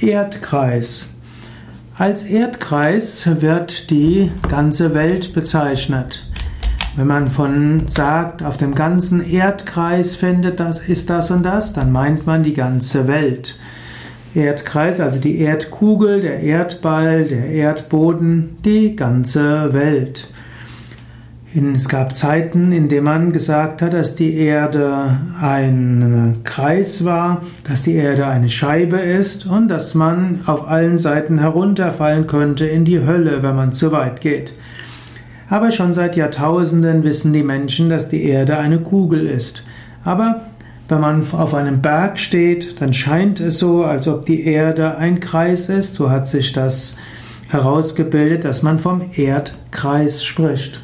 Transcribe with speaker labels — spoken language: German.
Speaker 1: Erdkreis. Als Erdkreis wird die ganze Welt bezeichnet. Wenn man von sagt, auf dem ganzen Erdkreis findet das, ist das und das, dann meint man die ganze Welt. Erdkreis, also die Erdkugel, der Erdball, der Erdboden, die ganze Welt. Es gab Zeiten, in denen man gesagt hat, dass die Erde ein Kreis war, dass die Erde eine Scheibe ist und dass man auf allen Seiten herunterfallen könnte in die Hölle, wenn man zu weit geht. Aber schon seit Jahrtausenden wissen die Menschen, dass die Erde eine Kugel ist. Aber wenn man auf einem Berg steht, dann scheint es so, als ob die Erde ein Kreis ist. So hat sich das herausgebildet, dass man vom Erdkreis spricht.